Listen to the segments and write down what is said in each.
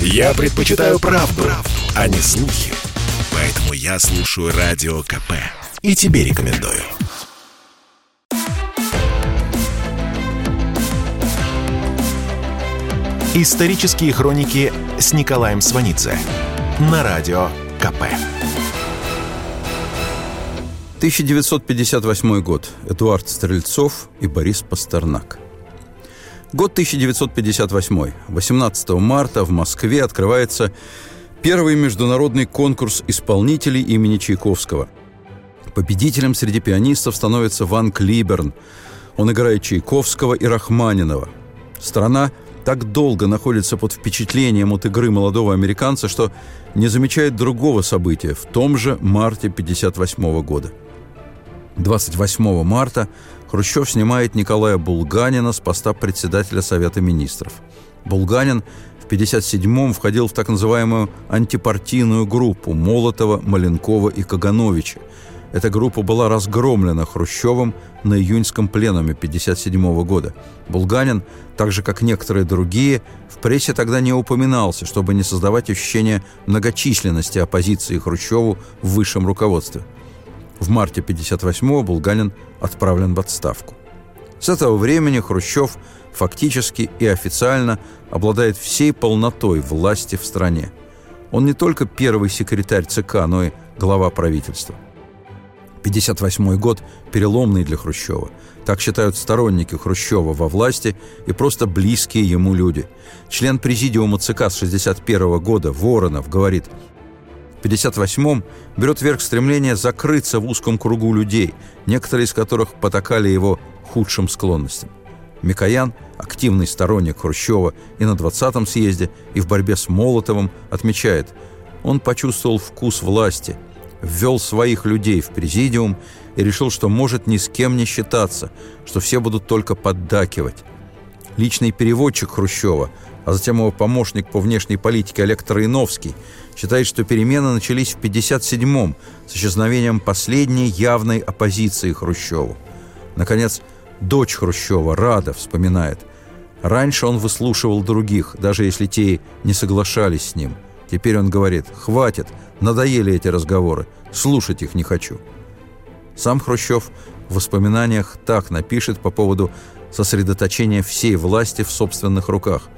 Я предпочитаю правду, правду, а не слухи. Поэтому я слушаю Радио КП. И тебе рекомендую. Исторические хроники с Николаем Сванидзе на Радио КП. 1958 год. Эдуард Стрельцов и Борис Пастернак. Год 1958. 18 марта в Москве открывается первый международный конкурс исполнителей имени Чайковского. Победителем среди пианистов становится Ван Клиберн. Он играет Чайковского и Рахманинова. Страна так долго находится под впечатлением от игры молодого американца, что не замечает другого события в том же марте 1958 года. 28 марта Хрущев снимает Николая Булганина с поста председателя Совета министров. Булганин в 1957-м входил в так называемую антипартийную группу Молотова, Маленкова и Кагановича. Эта группа была разгромлена Хрущевым на июньском пленуме 1957 года. Булганин, так же как некоторые другие, в прессе тогда не упоминался, чтобы не создавать ощущение многочисленности оппозиции Хрущеву в высшем руководстве – в марте 1958-го Булганин отправлен в отставку. С этого времени Хрущев фактически и официально обладает всей полнотой власти в стране. Он не только первый секретарь ЦК, но и глава правительства. 1958 год переломный для Хрущева. Так считают сторонники Хрущева во власти и просто близкие ему люди. Член президиума ЦК с 1961 года Воронов говорит – 58-м берет верх стремление закрыться в узком кругу людей, некоторые из которых потакали его худшим склонностям. Микоян, активный сторонник Хрущева и на 20-м съезде, и в борьбе с Молотовым, отмечает, он почувствовал вкус власти, ввел своих людей в президиум и решил, что может ни с кем не считаться, что все будут только поддакивать. Личный переводчик Хрущева, а затем его помощник по внешней политике Олег Троиновский – считает, что перемены начались в 1957-м с исчезновением последней явной оппозиции Хрущеву. Наконец, дочь Хрущева, Рада, вспоминает. Раньше он выслушивал других, даже если те не соглашались с ним. Теперь он говорит «Хватит, надоели эти разговоры, слушать их не хочу». Сам Хрущев в воспоминаниях так напишет по поводу сосредоточения всей власти в собственных руках.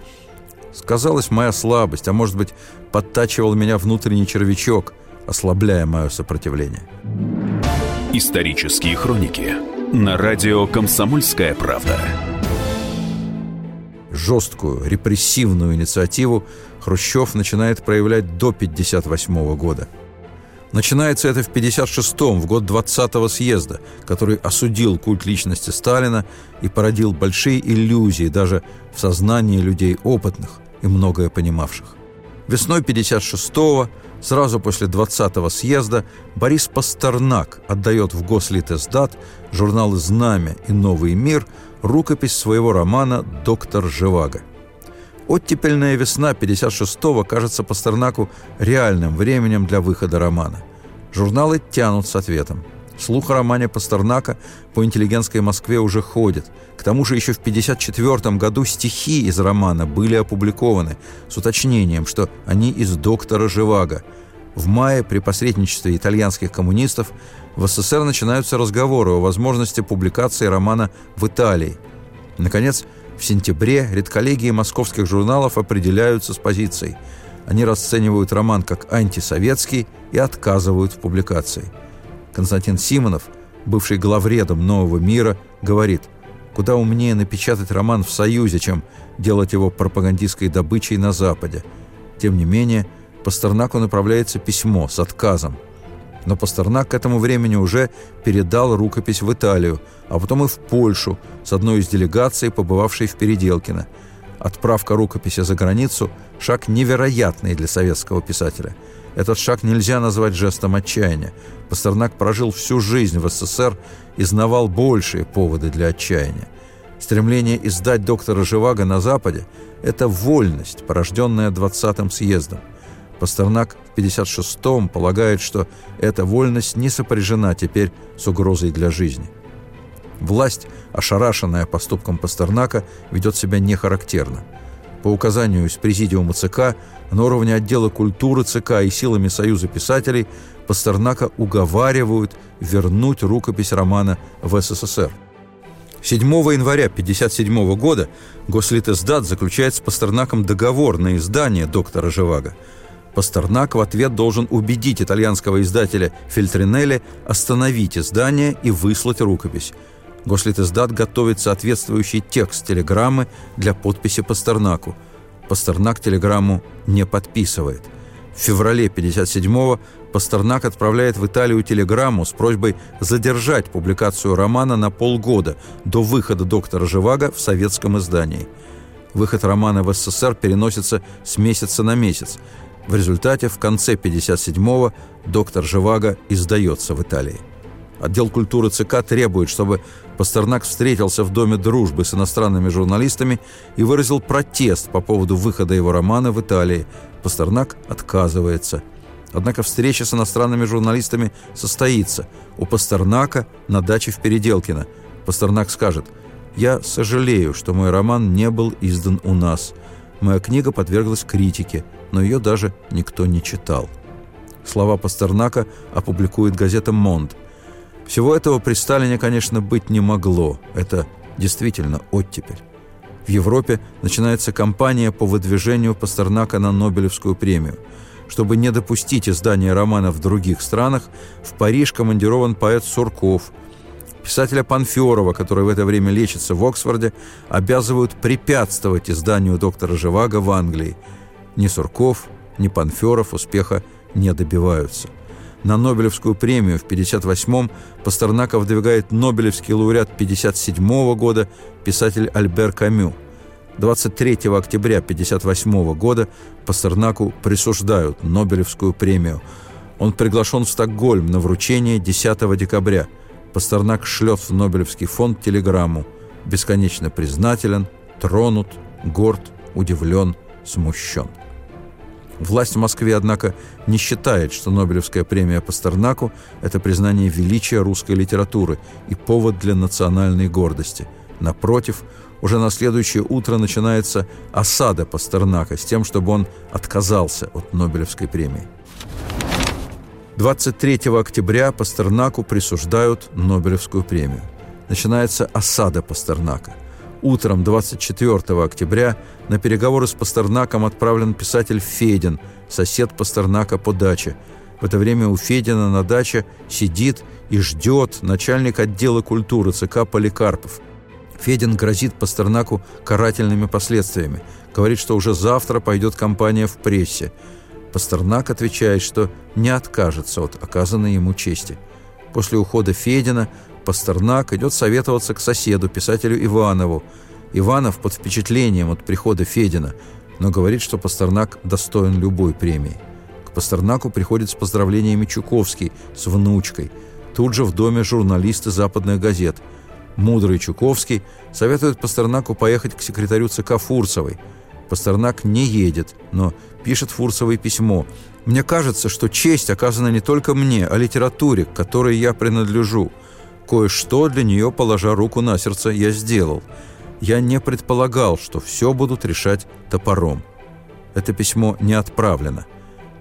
Сказалась моя слабость, а может быть, подтачивал меня внутренний червячок, ослабляя мое сопротивление. Исторические хроники на радио «Комсомольская правда». Жесткую, репрессивную инициативу Хрущев начинает проявлять до 1958 года. Начинается это в 1956-м, в год 20-го съезда, который осудил культ личности Сталина и породил большие иллюзии даже в сознании людей опытных и многое понимавших. Весной 56-го, сразу после 20-го съезда, Борис Пастернак отдает в Гослитиздат журналы «Знамя» и «Новый мир» рукопись своего романа «Доктор Живаго». Оттепельная весна 56-го кажется Пастернаку реальным временем для выхода романа. Журналы тянут с ответом – Слух о романе Пастернака по интеллигентской Москве уже ходит. К тому же еще в 1954 году стихи из романа были опубликованы с уточнением, что они из «Доктора Живаго». В мае при посредничестве итальянских коммунистов в СССР начинаются разговоры о возможности публикации романа в Италии. Наконец, в сентябре редколлегии московских журналов определяются с позицией. Они расценивают роман как антисоветский и отказывают в публикации – Константин Симонов, бывший главредом «Нового мира», говорит, куда умнее напечатать роман в Союзе, чем делать его пропагандистской добычей на Западе. Тем не менее, Пастернаку направляется письмо с отказом. Но Пастернак к этому времени уже передал рукопись в Италию, а потом и в Польшу с одной из делегаций, побывавшей в Переделкино. Отправка рукописи за границу – шаг невероятный для советского писателя – этот шаг нельзя назвать жестом отчаяния. Пастернак прожил всю жизнь в СССР и знавал большие поводы для отчаяния. Стремление издать доктора Живаго на Западе – это вольность, порожденная 20-м съездом. Пастернак 56-м полагает, что эта вольность не сопряжена теперь с угрозой для жизни. Власть, ошарашенная поступком Пастернака, ведет себя нехарактерно. По указанию из Президиума ЦК на уровне отдела культуры ЦК и силами Союза писателей Пастернака уговаривают вернуть рукопись романа в СССР. 7 января 1957 года Гослитиздат заключает с Пастернаком договор на издание «Доктора Живаго». Пастернак в ответ должен убедить итальянского издателя Фильтринелли остановить издание и выслать рукопись. Гослитиздат готовит соответствующий текст телеграммы для подписи Пастернаку. Пастернак телеграмму не подписывает. В феврале 57-го Пастернак отправляет в Италию телеграмму с просьбой задержать публикацию романа на полгода до выхода доктора Живаго в советском издании. Выход романа в СССР переносится с месяца на месяц. В результате в конце 57-го доктор Живаго издается в Италии. Отдел культуры ЦК требует, чтобы Пастернак встретился в Доме дружбы с иностранными журналистами и выразил протест по поводу выхода его романа в Италии. Пастернак отказывается. Однако встреча с иностранными журналистами состоится у Пастернака на даче в Переделкино. Пастернак скажет «Я сожалею, что мой роман не был издан у нас. Моя книга подверглась критике, но ее даже никто не читал». Слова Пастернака опубликует газета «Монд». Всего этого при Сталине, конечно, быть не могло. Это действительно оттепель. В Европе начинается кампания по выдвижению Пастернака на Нобелевскую премию. Чтобы не допустить издания романа в других странах, в Париж командирован поэт Сурков. Писателя Панферова, который в это время лечится в Оксфорде, обязывают препятствовать изданию доктора Живаго в Англии. Ни Сурков, ни Панферов успеха не добиваются. На Нобелевскую премию в 1958-м Пастернака выдвигает Нобелевский лауреат 1957 года писатель Альбер Камю. 23 октября 1958 года Пастернаку присуждают Нобелевскую премию. Он приглашен в Стокгольм на вручение 10 декабря. Пастернак шлет в Нобелевский фонд телеграмму. Бесконечно признателен, тронут, горд, удивлен, смущен. Власть в Москве, однако, не считает, что Нобелевская премия Пастернаку – это признание величия русской литературы и повод для национальной гордости. Напротив, уже на следующее утро начинается осада Пастернака с тем, чтобы он отказался от Нобелевской премии. 23 октября Пастернаку присуждают Нобелевскую премию. Начинается осада Пастернака – Утром 24 октября на переговоры с Пастернаком отправлен писатель Федин, сосед Пастернака по даче. В это время у Федина на даче сидит и ждет начальник отдела культуры ЦК Поликарпов. Федин грозит Пастернаку карательными последствиями. Говорит, что уже завтра пойдет кампания в прессе. Пастернак отвечает, что не откажется от оказанной ему чести. После ухода Федина Пастернак идет советоваться к соседу, писателю Иванову. Иванов под впечатлением от прихода Федина, но говорит, что Пастернак достоин любой премии. К Пастернаку приходит с поздравлениями Чуковский с внучкой. Тут же в доме журналисты западных газет. Мудрый Чуковский советует Пастернаку поехать к секретарю ЦК Фурсовой. Пастернак не едет, но пишет Фурсовой письмо. «Мне кажется, что честь оказана не только мне, а литературе, к которой я принадлежу. Кое-что для нее, положа руку на сердце, я сделал. Я не предполагал, что все будут решать топором. Это письмо не отправлено.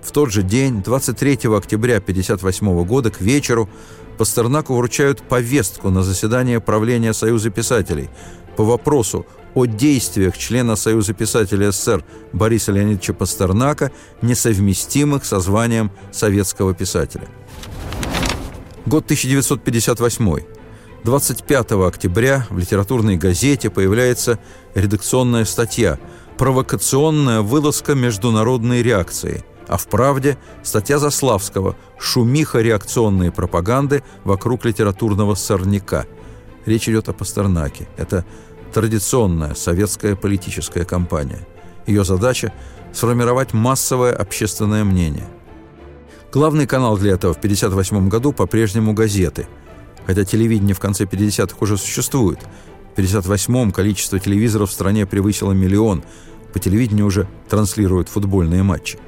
В тот же день, 23 октября 1958 года, к вечеру, Пастернаку вручают повестку на заседание правления Союза писателей по вопросу о действиях члена Союза писателей СССР Бориса Леонидовича Пастернака, несовместимых со званием советского писателя. Год 1958. 25 октября в литературной газете появляется редакционная статья «Провокационная вылазка международной реакции», а в «Правде» статья Заславского «Шумиха реакционной пропаганды вокруг литературного сорняка». Речь идет о Пастернаке. Это традиционная советская политическая кампания. Ее задача – сформировать массовое общественное мнение. Главный канал для этого в 1958 году по-прежнему газеты. Хотя телевидение в конце 50-х уже существует. В 1958-м количество телевизоров в стране превысило миллион. По телевидению уже транслируют футбольные матчи.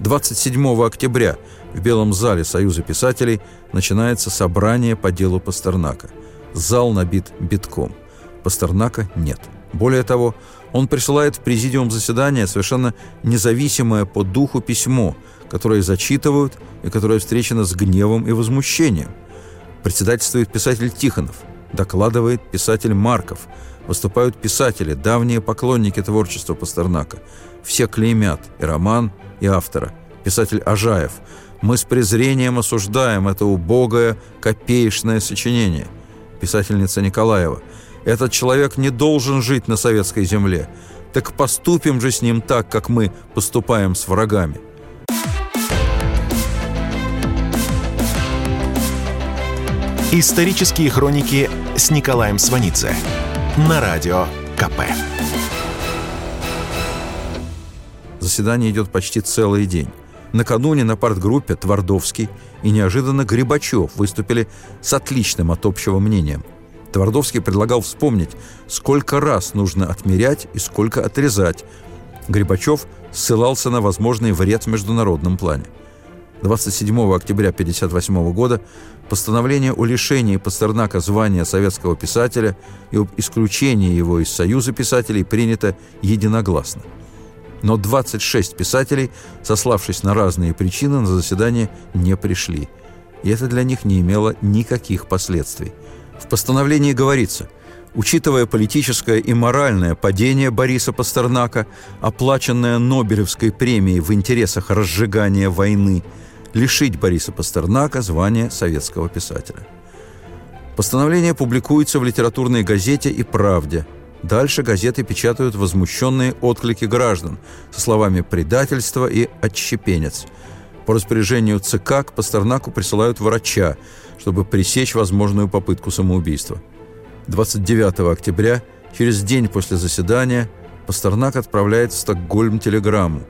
27 октября в Белом зале Союза писателей начинается собрание по делу Пастернака. Зал набит битком. Пастернака нет. Более того, он присылает в президиум заседания совершенно независимое по духу письмо, которое зачитывают и которое встречено с гневом и возмущением. Председательствует писатель Тихонов, докладывает писатель Марков, выступают писатели, давние поклонники творчества Пастернака. Все клеймят и роман, и автора. Писатель Ажаев. Мы с презрением осуждаем это убогое, копеечное сочинение. Писательница Николаева. Этот человек не должен жить на советской земле. Так поступим же с ним так, как мы поступаем с врагами. Исторические хроники с Николаем Сванидзе на радио КП. Заседание идет почти целый день. Накануне на партгруппе Твардовский и неожиданно Грибачев выступили с отличным от общего мнением – Твардовский предлагал вспомнить, сколько раз нужно отмерять и сколько отрезать. Грибачев ссылался на возможный вред в международном плане. 27 октября 1958 года постановление о лишении Пастернака звания советского писателя и об исключении его из Союза писателей принято единогласно. Но 26 писателей, сославшись на разные причины, на заседание не пришли. И это для них не имело никаких последствий. В постановлении говорится – Учитывая политическое и моральное падение Бориса Пастернака, оплаченное Нобелевской премией в интересах разжигания войны, лишить Бориса Пастернака звания советского писателя. Постановление публикуется в литературной газете и «Правде». Дальше газеты печатают возмущенные отклики граждан со словами «предательство» и «отщепенец». По распоряжению ЦК к Пастернаку присылают врача, чтобы пресечь возможную попытку самоубийства. 29 октября, через день после заседания, Пастернак отправляет в Стокгольм телеграмму.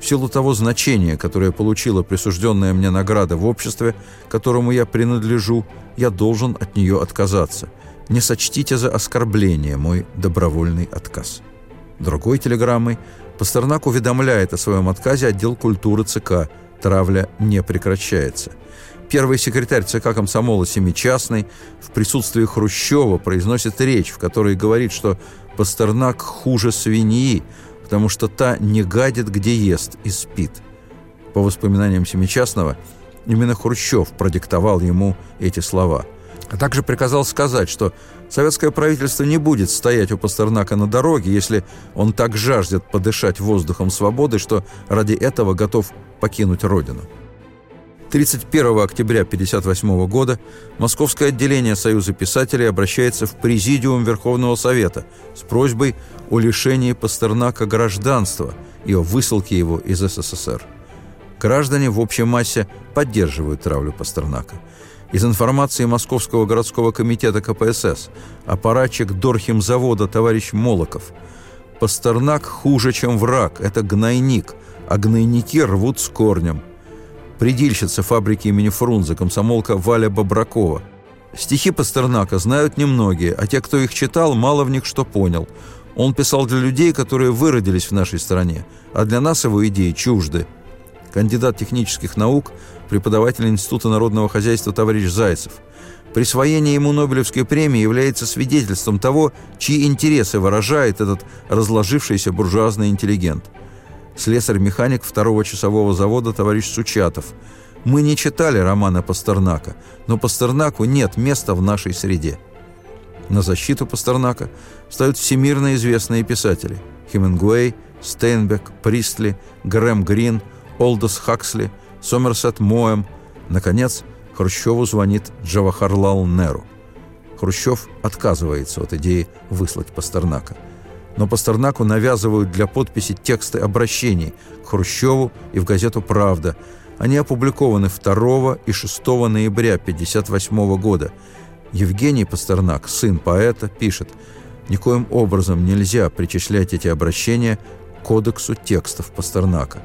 В силу того значения, которое получила присужденная мне награда в обществе, которому я принадлежу, я должен от нее отказаться. Не сочтите за оскорбление мой добровольный отказ. Другой телеграммой Пастернак уведомляет о своем отказе отдел культуры ЦК. Травля не прекращается – Первый секретарь ЦК комсомола Семичастный в присутствии Хрущева произносит речь, в которой говорит, что Пастернак хуже свиньи, потому что та не гадит, где ест, и спит. По воспоминаниям Семичастного, именно Хрущев продиктовал ему эти слова. А также приказал сказать, что советское правительство не будет стоять у Пастернака на дороге, если он так жаждет подышать воздухом свободы, что ради этого готов покинуть родину. 31 октября 1958 года Московское отделение Союза писателей обращается в Президиум Верховного Совета с просьбой о лишении Пастернака гражданства и о высылке его из СССР. Граждане в общей массе поддерживают травлю Пастернака. Из информации Московского городского комитета КПСС аппаратчик Дорхимзавода товарищ Молоков. Пастернак хуже, чем враг, это гнойник, а гнойники рвут с корнем – предильщица фабрики имени Фрунзе, комсомолка Валя Бобракова. Стихи Пастернака знают немногие, а те, кто их читал, мало в них что понял. Он писал для людей, которые выродились в нашей стране, а для нас его идеи чужды. Кандидат технических наук, преподаватель Института народного хозяйства товарищ Зайцев. Присвоение ему Нобелевской премии является свидетельством того, чьи интересы выражает этот разложившийся буржуазный интеллигент – слесарь-механик второго часового завода товарищ Сучатов. Мы не читали романа Пастернака, но Пастернаку нет места в нашей среде. На защиту Пастернака встают всемирно известные писатели – Хемингуэй, Стейнбек, Пристли, Грэм Грин, Олдос Хаксли, Сомерсет Моэм. Наконец, Хрущеву звонит Джавахарлал Неру. Хрущев отказывается от идеи выслать Пастернака – но Пастернаку навязывают для подписи тексты обращений к Хрущеву и в газету «Правда». Они опубликованы 2 и 6 ноября 1958 года. Евгений Пастернак, сын поэта, пишет «Никоим образом нельзя причислять эти обращения к кодексу текстов Пастернака».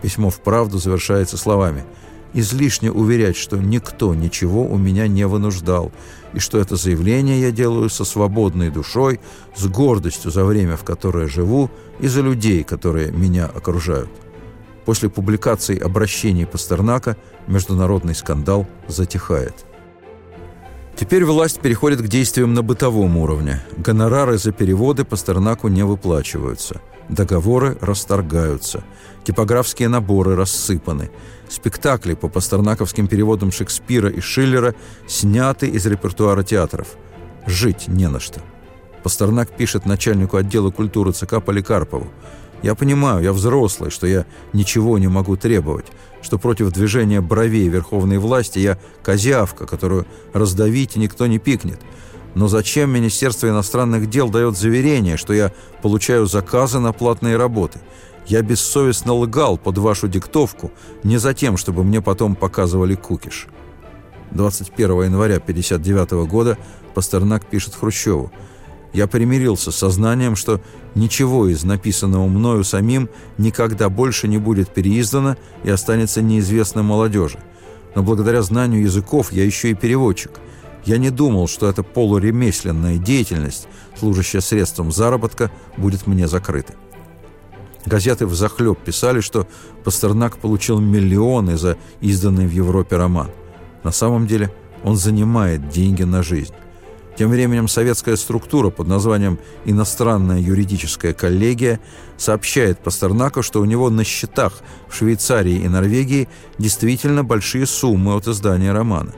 Письмо в «Правду» завершается словами – излишне уверять, что никто ничего у меня не вынуждал, и что это заявление я делаю со свободной душой, с гордостью за время, в которое живу, и за людей, которые меня окружают. После публикации обращений Пастернака международный скандал затихает. Теперь власть переходит к действиям на бытовом уровне. Гонорары за переводы Пастернаку не выплачиваются. Договоры расторгаются. Типографские наборы рассыпаны. Спектакли по пастернаковским переводам Шекспира и Шиллера сняты из репертуара театров. Жить не на что. Пастернак пишет начальнику отдела культуры ЦК Поликарпову. «Я понимаю, я взрослый, что я ничего не могу требовать, что против движения бровей верховной власти я козявка, которую раздавить никто не пикнет. Но зачем Министерство иностранных дел дает заверение, что я получаю заказы на платные работы? Я бессовестно лгал под вашу диктовку не за тем, чтобы мне потом показывали кукиш». 21 января 1959 года Пастернак пишет Хрущеву – я примирился с сознанием, что ничего из написанного мною самим никогда больше не будет переиздано и останется неизвестным молодежи. Но благодаря знанию языков я еще и переводчик. Я не думал, что эта полуремесленная деятельность, служащая средством заработка, будет мне закрыта. Газеты взахлеб писали, что Пастернак получил миллионы за изданный в Европе роман. На самом деле он занимает деньги на жизнь. Тем временем советская структура под названием «Иностранная юридическая коллегия» сообщает Пастернаку, что у него на счетах в Швейцарии и Норвегии действительно большие суммы от издания романа.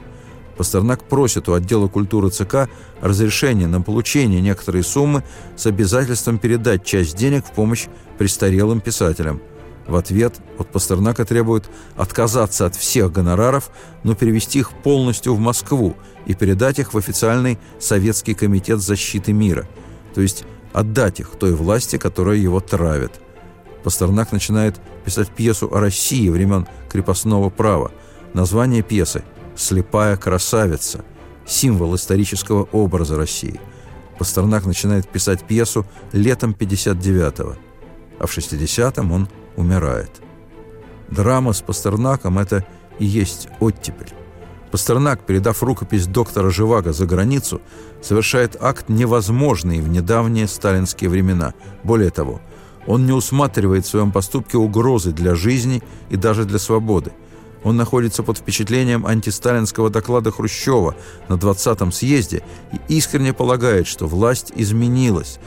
Пастернак просит у отдела культуры ЦК разрешения на получение некоторой суммы с обязательством передать часть денег в помощь престарелым писателям – в ответ от Пастернака требуют отказаться от всех гонораров, но перевести их полностью в Москву и передать их в официальный Советский комитет защиты мира, то есть отдать их той власти, которая его травит. Пастернак начинает писать пьесу о России времен крепостного права. Название пьесы «Слепая красавица», символ исторического образа России. Пастернак начинает писать пьесу летом 59-го, а в 60-м он умирает. Драма с Пастернаком – это и есть оттепель. Пастернак, передав рукопись доктора Живаго за границу, совершает акт невозможный в недавние сталинские времена. Более того, он не усматривает в своем поступке угрозы для жизни и даже для свободы. Он находится под впечатлением антисталинского доклада Хрущева на 20-м съезде и искренне полагает, что власть изменилась.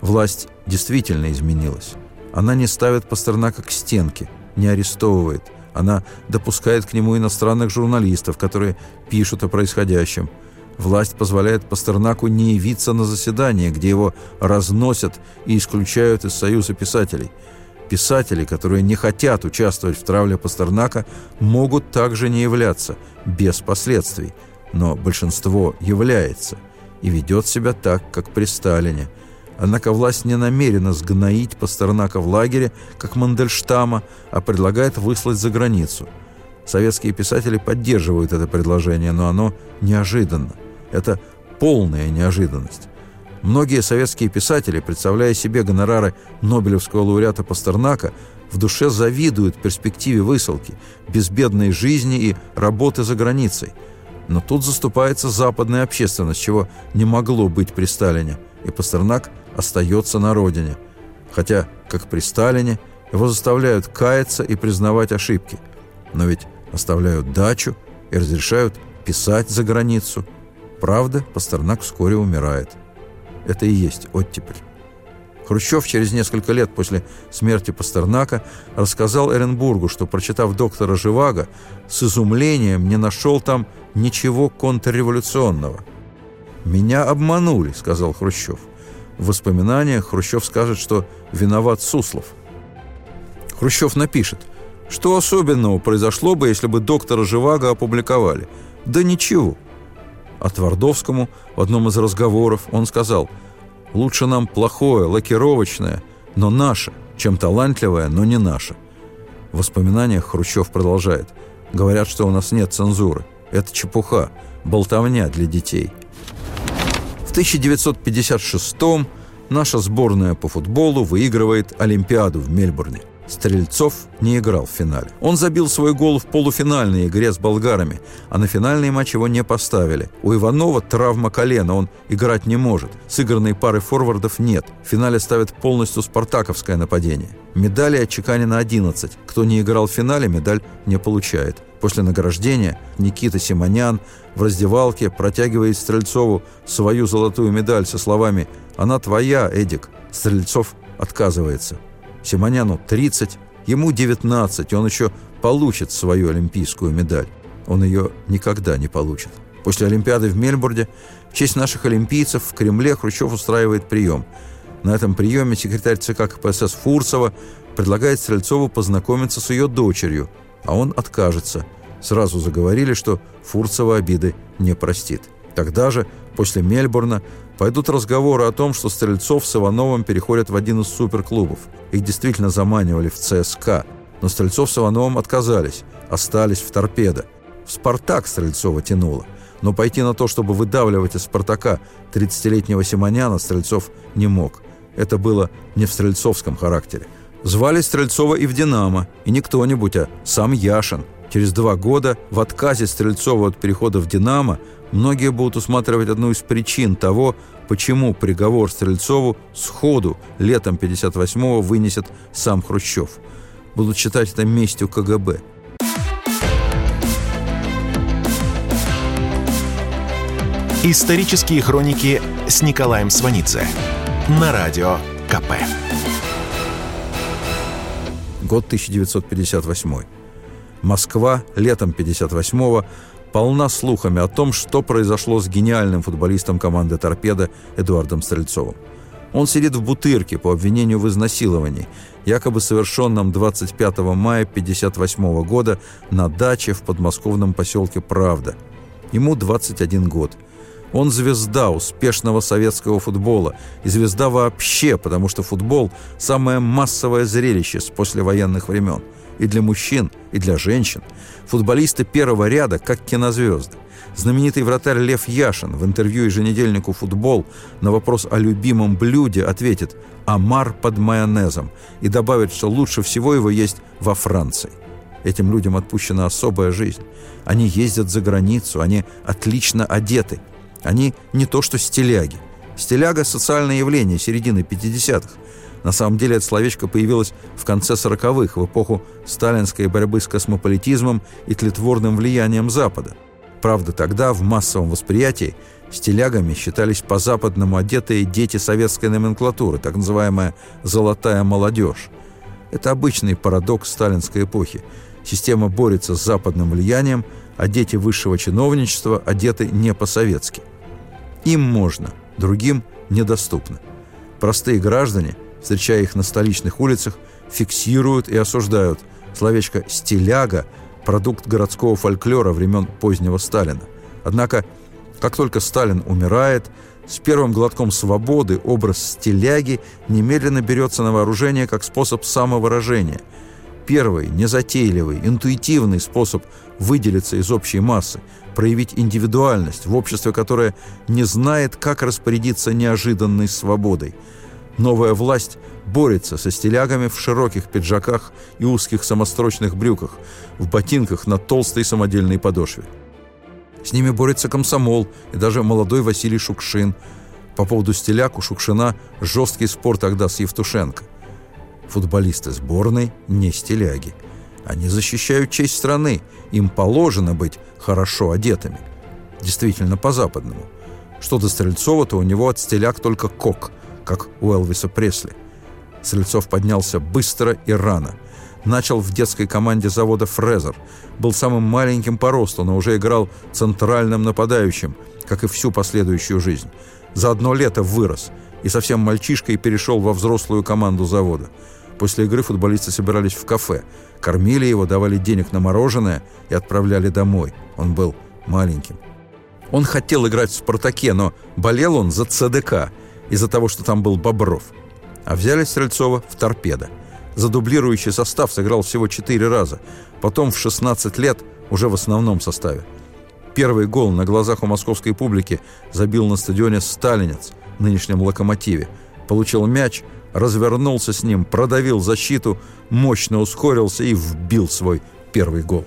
Власть действительно изменилась. Она не ставит Пастернака к стенке, не арестовывает. Она допускает к нему иностранных журналистов, которые пишут о происходящем. Власть позволяет Пастернаку не явиться на заседание, где его разносят и исключают из Союза писателей. Писатели, которые не хотят участвовать в травле Пастернака, могут также не являться, без последствий. Но большинство является и ведет себя так, как при Сталине – Однако власть не намерена сгноить Пастернака в лагере, как Мандельштама, а предлагает выслать за границу. Советские писатели поддерживают это предложение, но оно неожиданно. Это полная неожиданность. Многие советские писатели, представляя себе гонорары Нобелевского лауреата Пастернака, в душе завидуют перспективе высылки, безбедной жизни и работы за границей. Но тут заступается западная общественность, чего не могло быть при Сталине, и Пастернак – остается на родине. Хотя, как при Сталине, его заставляют каяться и признавать ошибки. Но ведь оставляют дачу и разрешают писать за границу. Правда, Пастернак вскоре умирает. Это и есть оттепель. Хрущев через несколько лет после смерти Пастернака рассказал Эренбургу, что, прочитав доктора Живаго, с изумлением не нашел там ничего контрреволюционного. «Меня обманули», — сказал Хрущев. В воспоминаниях Хрущев скажет, что виноват Суслов. Хрущев напишет, что особенного произошло бы, если бы доктора Живаго опубликовали? Да ничего. А Твардовскому в одном из разговоров он сказал, лучше нам плохое, лакировочное, но наше, чем талантливое, но не наше. В воспоминаниях Хрущев продолжает. Говорят, что у нас нет цензуры. Это чепуха, болтовня для детей – в 1956-м наша сборная по футболу выигрывает Олимпиаду в Мельбурне. Стрельцов не играл в финале. Он забил свой гол в полуфинальной игре с болгарами, а на финальный матч его не поставили. У Иванова травма колена, он играть не может. Сыгранной пары форвардов нет. В финале ставят полностью спартаковское нападение. Медали отчеканено 11. Кто не играл в финале, медаль не получает. После награждения Никита Симонян в раздевалке протягивает Стрельцову свою золотую медаль со словами «Она твоя, Эдик». Стрельцов отказывается. Симоняну 30, ему 19, он еще получит свою олимпийскую медаль. Он ее никогда не получит. После Олимпиады в Мельбурне в честь наших олимпийцев в Кремле Хрущев устраивает прием. На этом приеме секретарь ЦК КПСС Фурцева предлагает Стрельцову познакомиться с ее дочерью, а он откажется. Сразу заговорили, что Фурцева обиды не простит. Тогда же, после Мельбурна, пойдут разговоры о том, что Стрельцов с Ивановым переходят в один из суперклубов. Их действительно заманивали в ЦСКА. Но Стрельцов с Ивановым отказались, остались в торпедо. В «Спартак» Стрельцова тянуло. Но пойти на то, чтобы выдавливать из «Спартака» 30-летнего Симоняна, Стрельцов не мог. Это было не в стрельцовском характере. Звали Стрельцова и в «Динамо», и не кто-нибудь, а сам Яшин. Через два года в отказе Стрельцова от перехода в «Динамо» многие будут усматривать одну из причин того, почему приговор Стрельцову сходу летом 58-го вынесет сам Хрущев. Будут считать это местью КГБ. Исторические хроники с Николаем Сванидзе на радио КП. Год 1958. Москва летом 58-го полна слухами о том, что произошло с гениальным футболистом команды «Торпедо» Эдуардом Стрельцовым. Он сидит в бутырке по обвинению в изнасиловании, якобы совершенном 25 мая 1958 года на даче в подмосковном поселке Правда. Ему 21 год. Он звезда успешного советского футбола. И звезда вообще, потому что футбол – самое массовое зрелище с послевоенных времен. И для мужчин, и для женщин. Футболисты первого ряда, как кинозвезды. Знаменитый вратарь Лев Яшин в интервью еженедельнику «Футбол» на вопрос о любимом блюде ответит «Амар под майонезом» и добавит, что лучше всего его есть во Франции. Этим людям отпущена особая жизнь. Они ездят за границу, они отлично одеты – они не то что стиляги. Стиляга – социальное явление середины 50-х. На самом деле это словечко появилось в конце 40-х, в эпоху сталинской борьбы с космополитизмом и тлетворным влиянием Запада. Правда, тогда в массовом восприятии стилягами считались по-западному одетые дети советской номенклатуры, так называемая «золотая молодежь». Это обычный парадокс сталинской эпохи. Система борется с западным влиянием, а дети высшего чиновничества одеты не по-советски. Им можно, другим недоступно. Простые граждане, встречая их на столичных улицах, фиксируют и осуждают. Словечко «стиляга» – продукт городского фольклора времен позднего Сталина. Однако, как только Сталин умирает, с первым глотком свободы образ стиляги немедленно берется на вооружение как способ самовыражения. Первый, незатейливый, интуитивный способ выделиться из общей массы – проявить индивидуальность в обществе, которое не знает, как распорядиться неожиданной свободой. Новая власть борется со стилягами в широких пиджаках и узких самострочных брюках, в ботинках на толстой самодельной подошве. С ними борется комсомол и даже молодой Василий Шукшин. По поводу стиляк у Шукшина жесткий спор тогда с Евтушенко. Футболисты сборной не стиляги. Они защищают честь страны. Им положено быть хорошо одетыми. Действительно, по-западному. Что до Стрельцова, то у него от стиляк только кок, как у Элвиса Пресли. Стрельцов поднялся быстро и рано. Начал в детской команде завода «Фрезер». Был самым маленьким по росту, но уже играл центральным нападающим, как и всю последующую жизнь. За одно лето вырос и совсем мальчишкой перешел во взрослую команду завода. После игры футболисты собирались в кафе – Кормили его, давали денег на мороженое и отправляли домой. Он был маленьким. Он хотел играть в «Спартаке», но болел он за ЦДК, из-за того, что там был Бобров. А взяли Стрельцова в «Торпедо». За дублирующий состав сыграл всего четыре раза. Потом в 16 лет уже в основном составе. Первый гол на глазах у московской публики забил на стадионе «Сталинец», нынешнем «Локомотиве». Получил мяч – развернулся с ним, продавил защиту, мощно ускорился и вбил свой первый гол.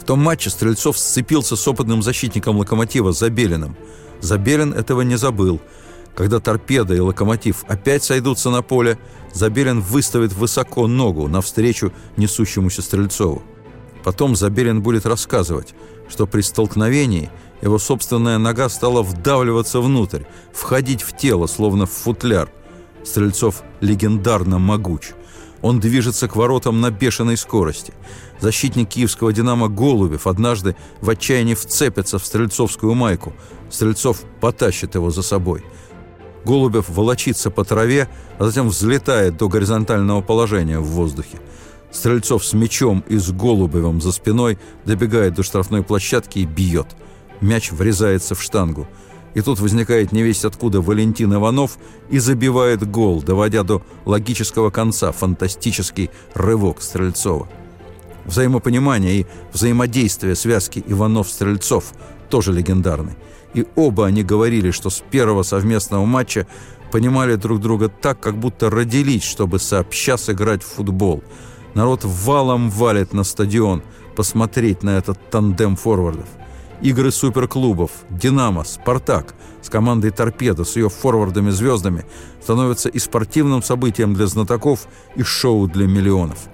В том матче Стрельцов сцепился с опытным защитником «Локомотива» Забелиным. Забелин этого не забыл. Когда «Торпеда» и «Локомотив» опять сойдутся на поле, Забелин выставит высоко ногу навстречу несущемуся Стрельцову. Потом Забелин будет рассказывать, что при столкновении его собственная нога стала вдавливаться внутрь, входить в тело, словно в футляр. Стрельцов легендарно могуч. Он движется к воротам на бешеной скорости. Защитник киевского «Динамо» Голубев однажды в отчаянии вцепится в стрельцовскую майку. Стрельцов потащит его за собой. Голубев волочится по траве, а затем взлетает до горизонтального положения в воздухе. Стрельцов с мечом и с Голубевым за спиной добегает до штрафной площадки и бьет. Мяч врезается в штангу. И тут возникает невесть откуда Валентин Иванов и забивает гол, доводя до логического конца фантастический рывок Стрельцова. Взаимопонимание и взаимодействие связки Иванов-Стрельцов тоже легендарны. И оба они говорили, что с первого совместного матча понимали друг друга так, как будто родились, чтобы сообща сыграть в футбол. Народ валом валит на стадион посмотреть на этот тандем форвардов. Игры суперклубов, «Динамо», «Спартак» с командой «Торпедо», с ее форвардами-звездами становятся и спортивным событием для знатоков, и шоу для миллионов –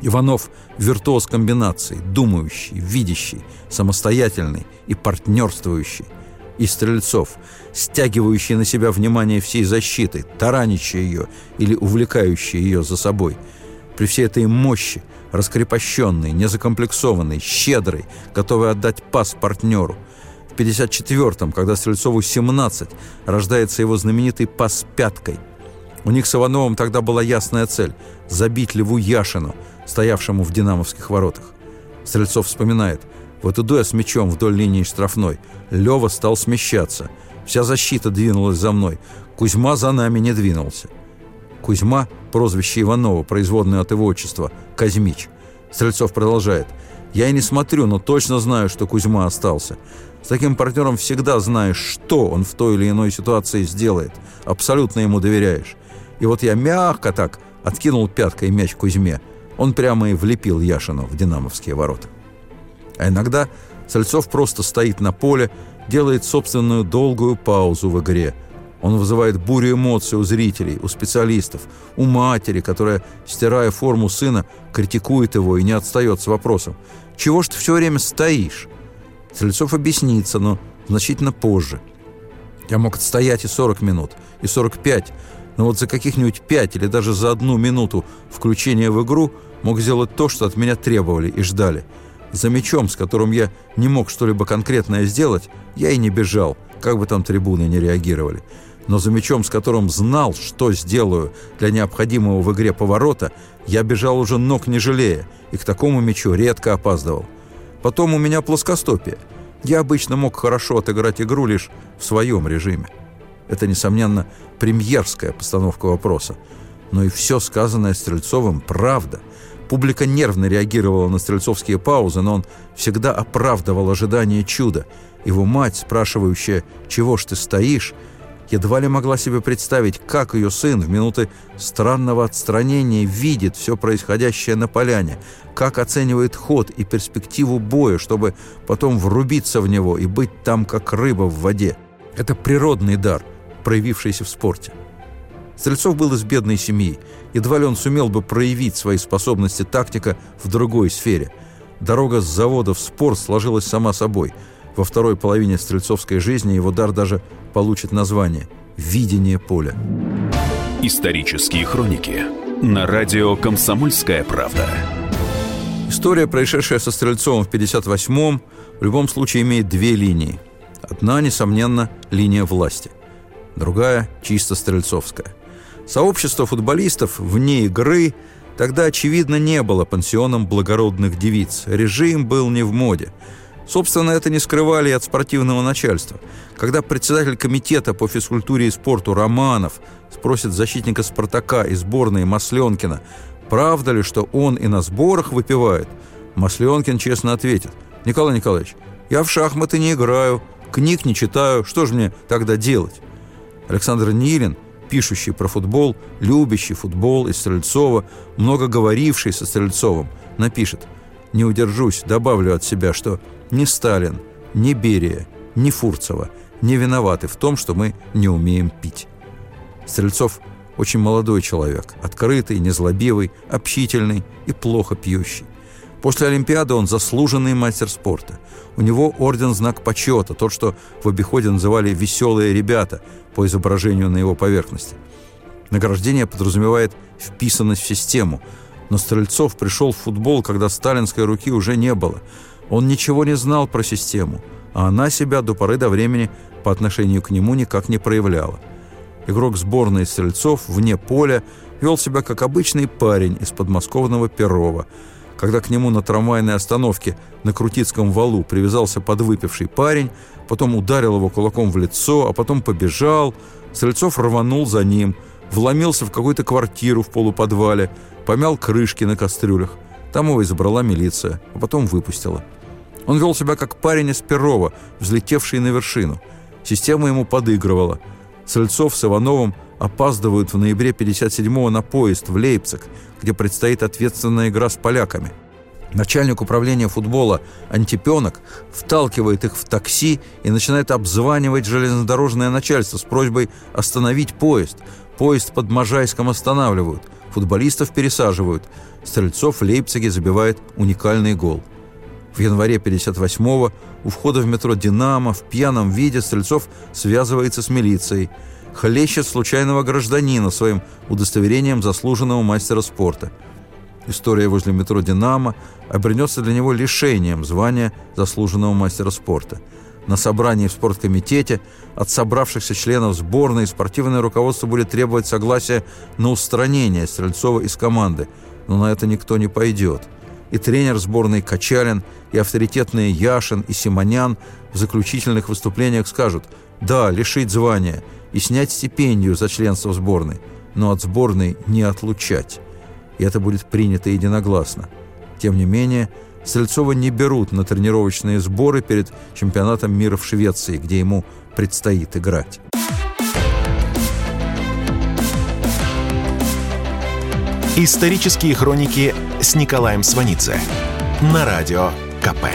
Иванов – виртуоз комбинаций, думающий, видящий, самостоятельный и партнерствующий. И Стрельцов, стягивающий на себя внимание всей защиты, тараничий ее или увлекающий ее за собой. При всей этой мощи, раскрепощенный, незакомплексованный, щедрый, готовый отдать пас партнеру. В 54-м, когда Стрельцову 17, рождается его знаменитый пас пяткой. У них с Ивановым тогда была ясная цель – забить Леву Яшину – стоявшему в динамовских воротах. Стрельцов вспоминает. Вот иду я с мячом вдоль линии штрафной. Лева стал смещаться. Вся защита двинулась за мной. Кузьма за нами не двинулся. Кузьма – прозвище Иванова, производное от его отчества – Казьмич. Стрельцов продолжает. «Я и не смотрю, но точно знаю, что Кузьма остался. С таким партнером всегда знаешь, что он в той или иной ситуации сделает. Абсолютно ему доверяешь. И вот я мягко так откинул пяткой мяч Кузьме – он прямо и влепил Яшину в динамовские ворота. А иногда Сальцов просто стоит на поле, делает собственную долгую паузу в игре. Он вызывает бурю эмоций у зрителей, у специалистов, у матери, которая, стирая форму сына, критикует его и не отстает с вопросом «Чего ж ты все время стоишь?» Сальцов объяснится, но значительно позже. Я мог отстоять и 40 минут, и 45, но вот за каких-нибудь пять или даже за одну минуту включения в игру мог сделать то, что от меня требовали и ждали. За мячом, с которым я не мог что-либо конкретное сделать, я и не бежал, как бы там трибуны не реагировали. Но за мячом, с которым знал, что сделаю для необходимого в игре поворота, я бежал уже ног не жалея, и к такому мячу редко опаздывал. Потом у меня плоскостопие. Я обычно мог хорошо отыграть игру лишь в своем режиме. Это, несомненно, премьерская постановка вопроса. Но и все сказанное Стрельцовым – правда. Публика нервно реагировала на стрельцовские паузы, но он всегда оправдывал ожидание чуда. Его мать, спрашивающая «Чего ж ты стоишь?», едва ли могла себе представить, как ее сын в минуты странного отстранения видит все происходящее на поляне, как оценивает ход и перспективу боя, чтобы потом врубиться в него и быть там, как рыба в воде. Это природный дар – проявившийся в спорте. Стрельцов был из бедной семьи. Едва ли он сумел бы проявить свои способности тактика в другой сфере. Дорога с завода в спорт сложилась сама собой. Во второй половине стрельцовской жизни его дар даже получит название «Видение поля». Исторические хроники на радио «Комсомольская правда». История, происшедшая со Стрельцовым в 58-м, в любом случае имеет две линии. Одна, несомненно, линия власти – другая чисто стрельцовская. Сообщество футболистов вне игры тогда, очевидно, не было пансионом благородных девиц. Режим был не в моде. Собственно, это не скрывали и от спортивного начальства. Когда председатель комитета по физкультуре и спорту Романов спросит защитника «Спартака» и сборной Масленкина, правда ли, что он и на сборах выпивает, Масленкин честно ответит, «Николай Николаевич, я в шахматы не играю, книг не читаю, что же мне тогда делать?» Александр Нилин, пишущий про футбол, любящий футбол и Стрельцова, много говоривший со Стрельцовым, напишет «Не удержусь, добавлю от себя, что ни Сталин, ни Берия, ни Фурцева не виноваты в том, что мы не умеем пить». Стрельцов очень молодой человек, открытый, незлобивый, общительный и плохо пьющий. После Олимпиады он заслуженный мастер спорта. У него орден «Знак почета», тот, что в обиходе называли «веселые ребята» по изображению на его поверхности. Награждение подразумевает вписанность в систему, но Стрельцов пришел в футбол, когда сталинской руки уже не было. Он ничего не знал про систему, а она себя до поры до времени по отношению к нему никак не проявляла. Игрок сборной Стрельцов вне поля вел себя как обычный парень из подмосковного Перова – когда к нему на трамвайной остановке на Крутицком валу привязался подвыпивший парень, потом ударил его кулаком в лицо, а потом побежал. Стрельцов рванул за ним, вломился в какую-то квартиру в полуподвале, помял крышки на кастрюлях. Там его и милиция, а потом выпустила. Он вел себя как парень из Перова, взлетевший на вершину. Система ему подыгрывала. Стрельцов с Ивановым опаздывают в ноябре 57-го на поезд в Лейпциг, где предстоит ответственная игра с поляками. Начальник управления футбола Антипенок вталкивает их в такси и начинает обзванивать железнодорожное начальство с просьбой остановить поезд. Поезд под Можайском останавливают, футболистов пересаживают. Стрельцов в Лейпциге забивает уникальный гол. В январе 58-го у входа в метро «Динамо» в пьяном виде Стрельцов связывается с милицией – хлещет случайного гражданина своим удостоверением заслуженного мастера спорта. История возле метро «Динамо» обернется для него лишением звания заслуженного мастера спорта. На собрании в спорткомитете от собравшихся членов сборной спортивное руководство будет требовать согласия на устранение Стрельцова из команды, но на это никто не пойдет. И тренер сборной Качалин, и авторитетные Яшин и Симонян в заключительных выступлениях скажут «Да, лишить звания – и снять стипендию за членство сборной, но от сборной не отлучать. И это будет принято единогласно. Тем не менее, Стрельцова не берут на тренировочные сборы перед чемпионатом мира в Швеции, где ему предстоит играть. Исторические хроники с Николаем Сванидзе на радио КП.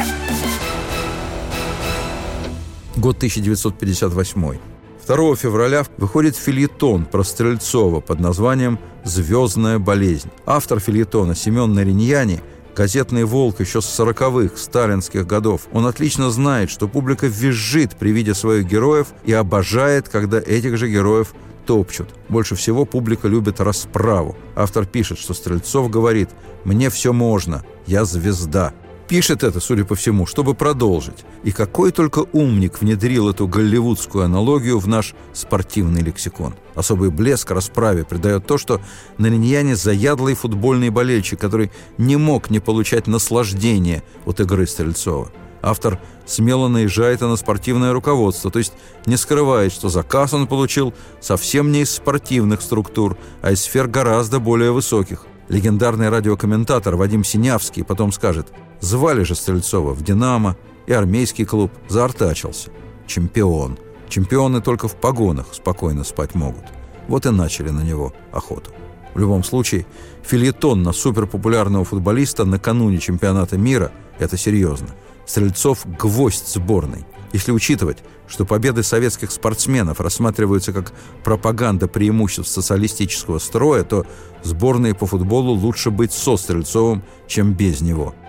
Год 1958. 2 февраля выходит фильетон про Стрельцова под названием «Звездная болезнь». Автор фильетона Семен Нариньяни газетный волк еще с сороковых сталинских годов. Он отлично знает, что публика визжит при виде своих героев и обожает, когда этих же героев топчут. Больше всего публика любит расправу. Автор пишет, что Стрельцов говорит «Мне все можно, я звезда». Пишет это, судя по всему, чтобы продолжить. И какой только умник внедрил эту голливудскую аналогию в наш спортивный лексикон. Особый блеск расправе придает то, что Нариньяне заядлый футбольный болельщик, который не мог не получать наслаждения от игры Стрельцова. Автор смело наезжает на спортивное руководство, то есть не скрывает, что заказ он получил совсем не из спортивных структур, а из сфер гораздо более высоких. Легендарный радиокомментатор Вадим Синявский потом скажет – Звали же Стрельцова в «Динамо», и армейский клуб заортачился. Чемпион. Чемпионы только в погонах спокойно спать могут. Вот и начали на него охоту. В любом случае, фильетон на суперпопулярного футболиста накануне чемпионата мира – это серьезно. Стрельцов – гвоздь сборной. Если учитывать, что победы советских спортсменов рассматриваются как пропаганда преимуществ социалистического строя, то сборной по футболу лучше быть со Стрельцовым, чем без него –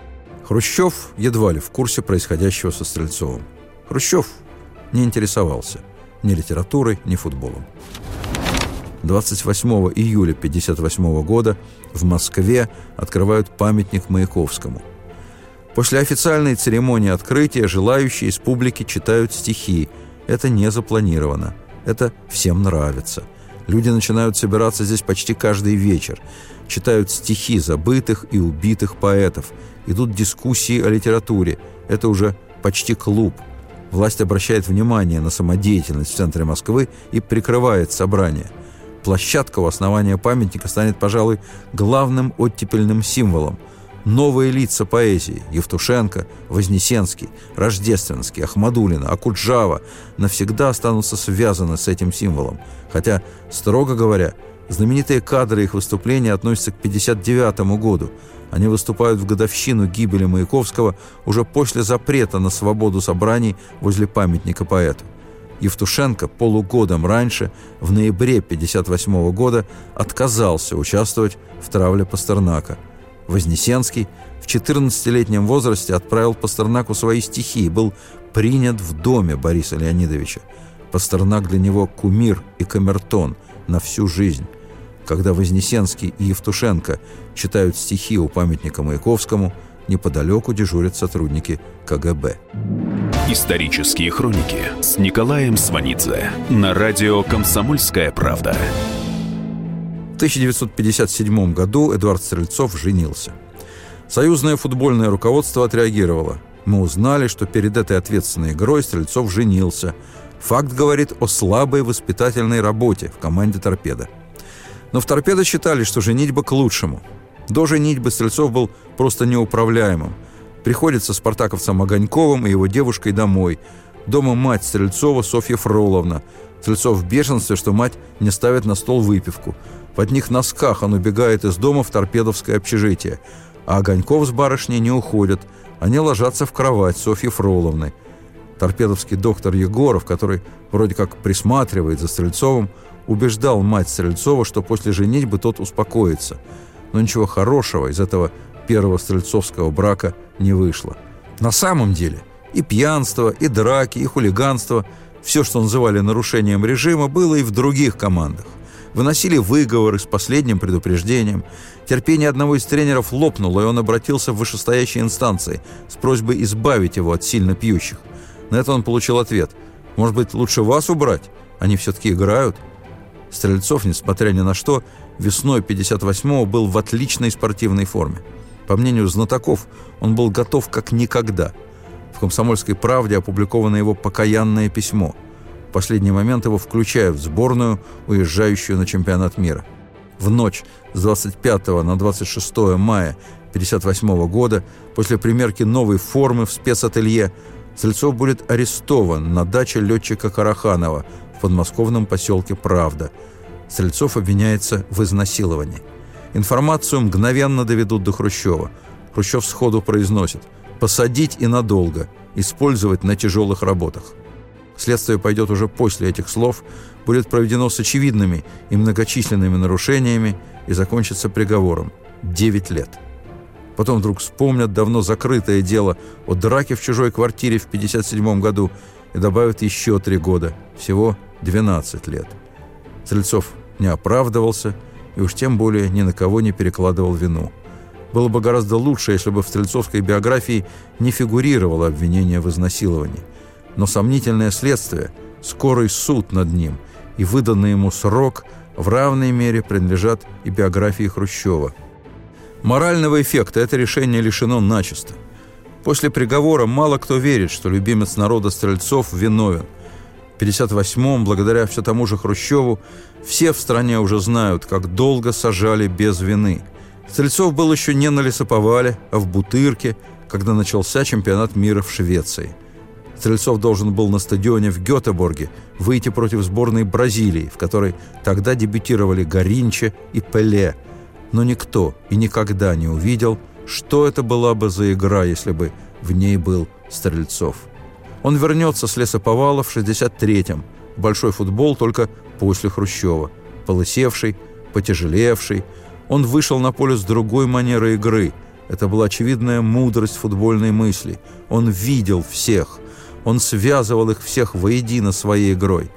Хрущев едва ли в курсе происходящего со Стрельцовым. Хрущев не интересовался ни литературой, ни футболом. 28 июля 1958 года в Москве открывают памятник Маяковскому. После официальной церемонии открытия желающие из публики читают стихи. Это не запланировано. Это всем нравится. Люди начинают собираться здесь почти каждый вечер. Читают стихи забытых и убитых поэтов – идут дискуссии о литературе. Это уже почти клуб. Власть обращает внимание на самодеятельность в центре Москвы и прикрывает собрание. Площадка у основания памятника станет, пожалуй, главным оттепельным символом. Новые лица поэзии – Евтушенко, Вознесенский, Рождественский, Ахмадулина, Акуджава – навсегда останутся связаны с этим символом. Хотя, строго говоря, знаменитые кадры их выступления относятся к 1959 году – они выступают в годовщину гибели Маяковского уже после запрета на свободу собраний возле памятника поэту. Евтушенко полугодом раньше, в ноябре 1958 года, отказался участвовать в травле Пастернака. Вознесенский в 14-летнем возрасте отправил Пастернаку свои стихи и был принят в доме Бориса Леонидовича. Пастернак для него кумир и камертон на всю жизнь. Когда Вознесенский и Евтушенко читают стихи у памятника Маяковскому, неподалеку дежурят сотрудники КГБ. Исторические хроники с Николаем Сванидзе на радио «Комсомольская правда». В 1957 году Эдуард Стрельцов женился. Союзное футбольное руководство отреагировало. Мы узнали, что перед этой ответственной игрой Стрельцов женился. Факт говорит о слабой воспитательной работе в команде «Торпеда». Но в «Торпедо» считали, что женитьба к лучшему. До женитьбы Стрельцов был просто неуправляемым – Приходит со спартаковцем Огоньковым и его девушкой домой. Дома мать Стрельцова Софья Фроловна. Стрельцов в бешенстве, что мать не ставит на стол выпивку. В одних носках он убегает из дома в торпедовское общежитие. А Огоньков с барышней не уходят. Они ложатся в кровать Софьи Фроловны. Торпедовский доктор Егоров, который вроде как присматривает за Стрельцовым, убеждал мать Стрельцова, что после женитьбы тот успокоится. Но ничего хорошего из этого первого стрельцовского брака не вышло. На самом деле и пьянство, и драки, и хулиганство, все, что называли нарушением режима, было и в других командах. Выносили выговоры с последним предупреждением. Терпение одного из тренеров лопнуло, и он обратился в вышестоящие инстанции с просьбой избавить его от сильно пьющих. На это он получил ответ. «Может быть, лучше вас убрать? Они все-таки играют?» Стрельцов, несмотря ни на что, весной 58-го был в отличной спортивной форме. По мнению знатоков, он был готов как никогда. В «Комсомольской правде» опубликовано его покаянное письмо. В последний момент его включают в сборную, уезжающую на чемпионат мира. В ночь с 25 на 26 мая 1958 года, после примерки новой формы в спецателье, Стрельцов будет арестован на даче летчика Караханова в подмосковном поселке «Правда». Стрельцов обвиняется в изнасиловании. Информацию мгновенно доведут до Хрущева. Хрущев сходу произносит «посадить и надолго, использовать на тяжелых работах». Следствие пойдет уже после этих слов, будет проведено с очевидными и многочисленными нарушениями и закончится приговором – 9 лет. Потом вдруг вспомнят давно закрытое дело о драке в чужой квартире в 1957 году и добавят еще три года, всего 12 лет. Стрельцов не оправдывался – и уж тем более ни на кого не перекладывал вину. Было бы гораздо лучше, если бы в стрельцовской биографии не фигурировало обвинение в изнасиловании. Но сомнительное следствие, скорый суд над ним и выданный ему срок в равной мере принадлежат и биографии Хрущева. Морального эффекта это решение лишено начисто. После приговора мало кто верит, что любимец народа Стрельцов виновен – 1958-м, благодаря все тому же Хрущеву, все в стране уже знают, как долго сажали без вины. Стрельцов был еще не на лесоповале, а в Бутырке, когда начался чемпионат мира в Швеции. Стрельцов должен был на стадионе в Гетеборге выйти против сборной Бразилии, в которой тогда дебютировали Горинче и Пеле. Но никто и никогда не увидел, что это была бы за игра, если бы в ней был Стрельцов. Он вернется с лесоповала в 63-м. Большой футбол только после Хрущева. Полысевший, потяжелевший. Он вышел на поле с другой манерой игры. Это была очевидная мудрость футбольной мысли. Он видел всех. Он связывал их всех воедино своей игрой.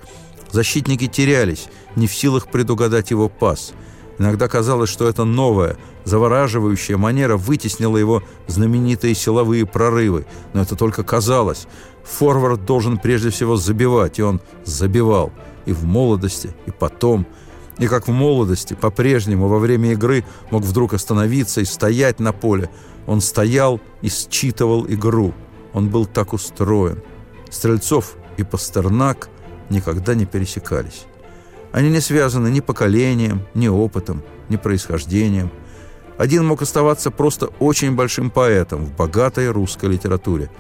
Защитники терялись, не в силах предугадать его пас. Иногда казалось, что эта новая, завораживающая манера вытеснила его знаменитые силовые прорывы. Но это только казалось. Форвард должен прежде всего забивать, и он забивал. И в молодости, и потом. И как в молодости, по-прежнему, во время игры мог вдруг остановиться и стоять на поле. Он стоял и считывал игру. Он был так устроен. Стрельцов и Пастернак никогда не пересекались. Они не связаны ни поколением, ни опытом, ни происхождением. Один мог оставаться просто очень большим поэтом в богатой русской литературе.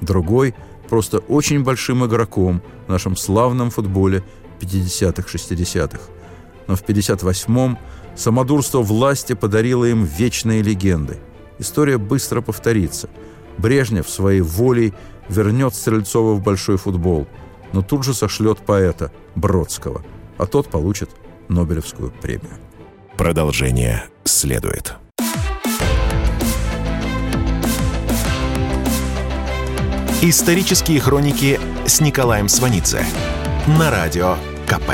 Другой – просто очень большим игроком в нашем славном футболе 50-х-60-х. Но в 58-м самодурство власти подарило им вечные легенды. История быстро повторится. Брежнев своей волей вернет Стрельцова в большой футбол, но тут же сошлет поэта Бродского, а тот получит Нобелевскую премию. Продолжение следует. Исторические хроники с Николаем Сванидзе на радио КП.